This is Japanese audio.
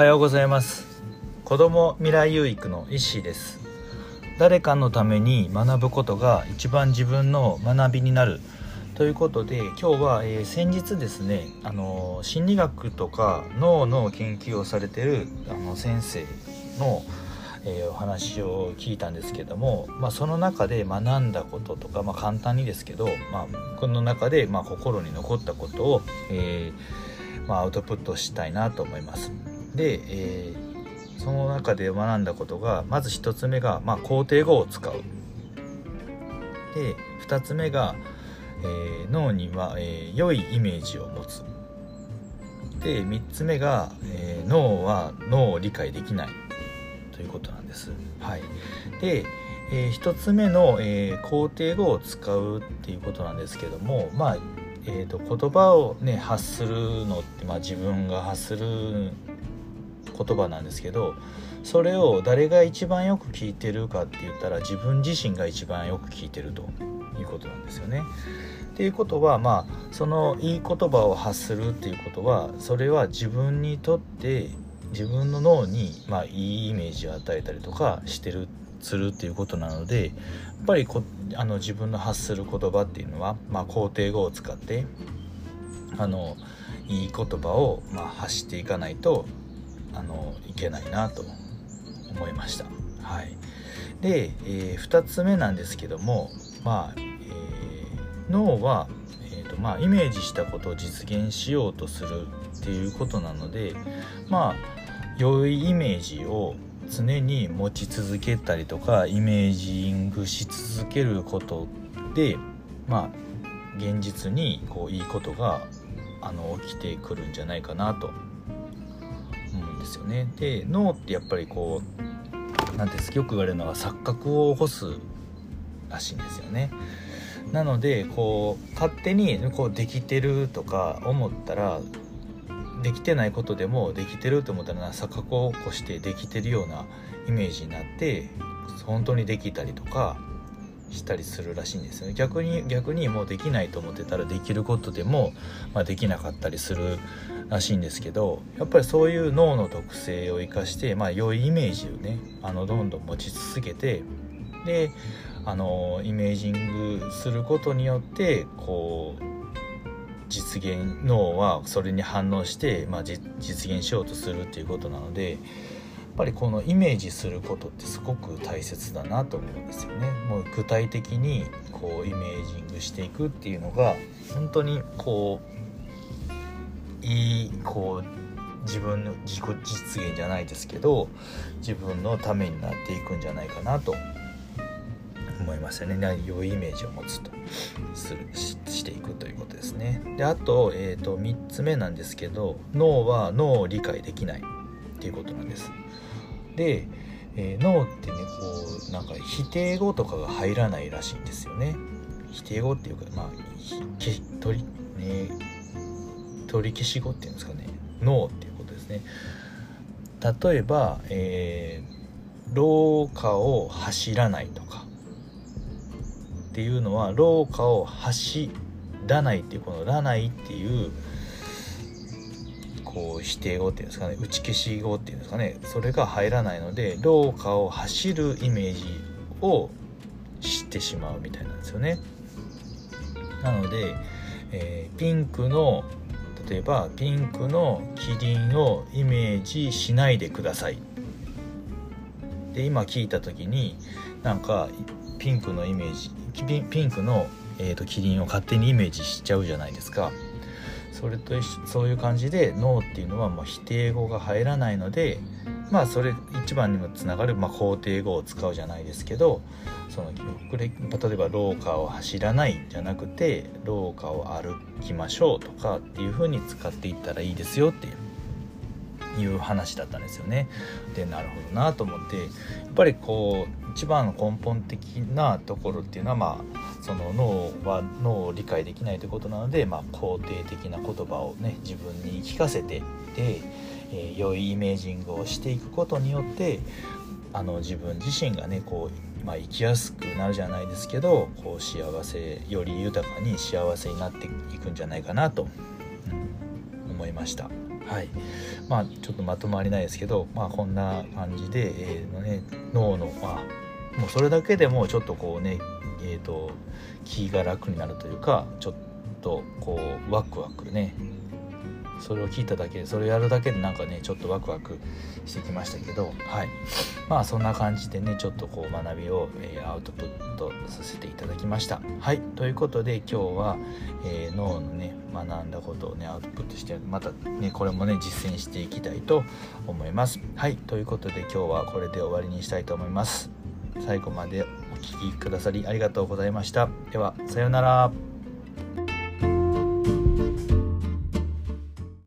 はようございます。子供未来有育の石です。誰かのために学ぶことが一番自分の学びになる。ということで今日は、えー、先日ですねあの心理学とか脳の研究をされてるあの先生の、えー、お話を聞いたんですけども、まあ、その中で学んだこととか、まあ、簡単にですけど、まあ、この中で、ま、心に残ったことを、えーま、アウトプットしたいなと思います。で、えー、その中で学んだことがまず1つ目が、まあ、肯定語を使う。で2つ目が、えー、脳には、えー、良いイメージを持つ。で3つ目が、えー、脳は脳を理解できない。ということなんです。はい、で、えー、1つ目の、えー、肯定語を使うっていうことなんですけどもまあえーと、と言葉をね発するのって、まあ、自分が発する言葉なんですけどそれを誰が一番よく聞いてるかって言ったら自分自身が一番よく聞いてるということなんですよね。っていうことはまあそのいい言葉を発するっていうことはそれは自分にとって自分の脳にまあいいイメージを与えたりとかしてるするっていうことなのでやっぱりこあの自分の発する言葉っていうのは、まあ、肯定語を使ってあのいい言葉を、まあ、発していかないとあのいけないなと思いました。はい、で、えー、2つ目なんですけども、まあえー、脳は、えーとまあ、イメージしたことを実現しようとするっていうことなのでまあ良いイメージを常に持ち続けたりとかイメージングし続けることでまあ現実にこういいことがあの起きてくるんじゃないかなとですよね。で脳ってやっぱりこう何ていうんですかよく言われるのは錯覚を起こすらしいんですよね。なのでこう勝手にこうできてるとか思ったらできてないことでもできてると思ったら錯覚を起こしてできてるようなイメージになって本当にできたりとかしたりするらしいんですよね。逆に逆にもうできないと思ってたらできることでも、まあ、できなかったりするらしいんですけどやっぱりそういう脳の特性を生かして、まあ、良いイメージをねあのどんどん持ち続けてであのイメージングすることによってこう実現脳はそれに反応して、まあ、実現しようとするっていうことなのでぱりこのイメージすることってすごく大切だなと思うんですよね。もう具体的にこうイメージングしていくっていうのが本当にこういいこう自分の自己実現じゃないですけど自分のためになっていくんじゃないかなと思いますよね。良いイメージを持つとするししていくということですね。であと,、えーと、と3つ目なんですけど脳は脳を理解できないっていうことなんです。で、えー、脳ってねこうなんか否定語とかが入らないらしいんですよね。否定語っていうかまあ取り,、ね、取り消し語っていうんですかね。脳っていうことですね。例えば、えー、廊下を走らないとか。っていうのは廊下を走らないっていうこの「らない」っていうこう否定語っていうんですかね打ち消し語っていうんですかねそれが入らないので廊下を走るイメージを知ってしまうみたいなんですよね。なので、えー、ピンクの例えばピンクのキリンをイメージしないでください。で今聞いた時になんかピンクのイメージピンクの、えーとキリンを勝手にイメージしちゃうじゃないですか。それとそういう感じで脳っていうのはもう否定語が入らないのでまあそれ一番にもつながる、まあ、肯定語を使うじゃないですけどその例えば廊下を走らないじゃなくて廊下を歩きましょうとかっていうふうに使っていったらいいですよっていういう話だったんですよね。でなるほどなと思ってやっぱりこう一番の根本的なところっていうのはまあその脳は脳を理解できないということなので、まあ、肯定的な言葉をね自分に聞かせてで、えー、良いイメージングをしていくことによってあの自分自身がねこう、まあ、生きやすくなるじゃないですけどこう幸せより豊かに幸せになっていくんじゃないかなと、思いました。はい。まあちょっとまとまりないですけどまあこんな感じで、えーのね、脳のまあもうそれだけでもちょっとこうねえーと気が楽になるというかちょっとこうワクワクねそれを聞いただけでそれをやるだけでなんかねちょっとワクワクしてきましたけどはい。まあそんな感じでねちょっとこう学びを、えー、アウトプットさせていただきました。はい。ということで今日は、えー、脳のね学んだことをねアウトプットしてまたねこれもね実践していきたいと思います。はい。ということで今日はこれで終わりにしたいと思います。最後までお聴きくださりありがとうございました。ではさようなら。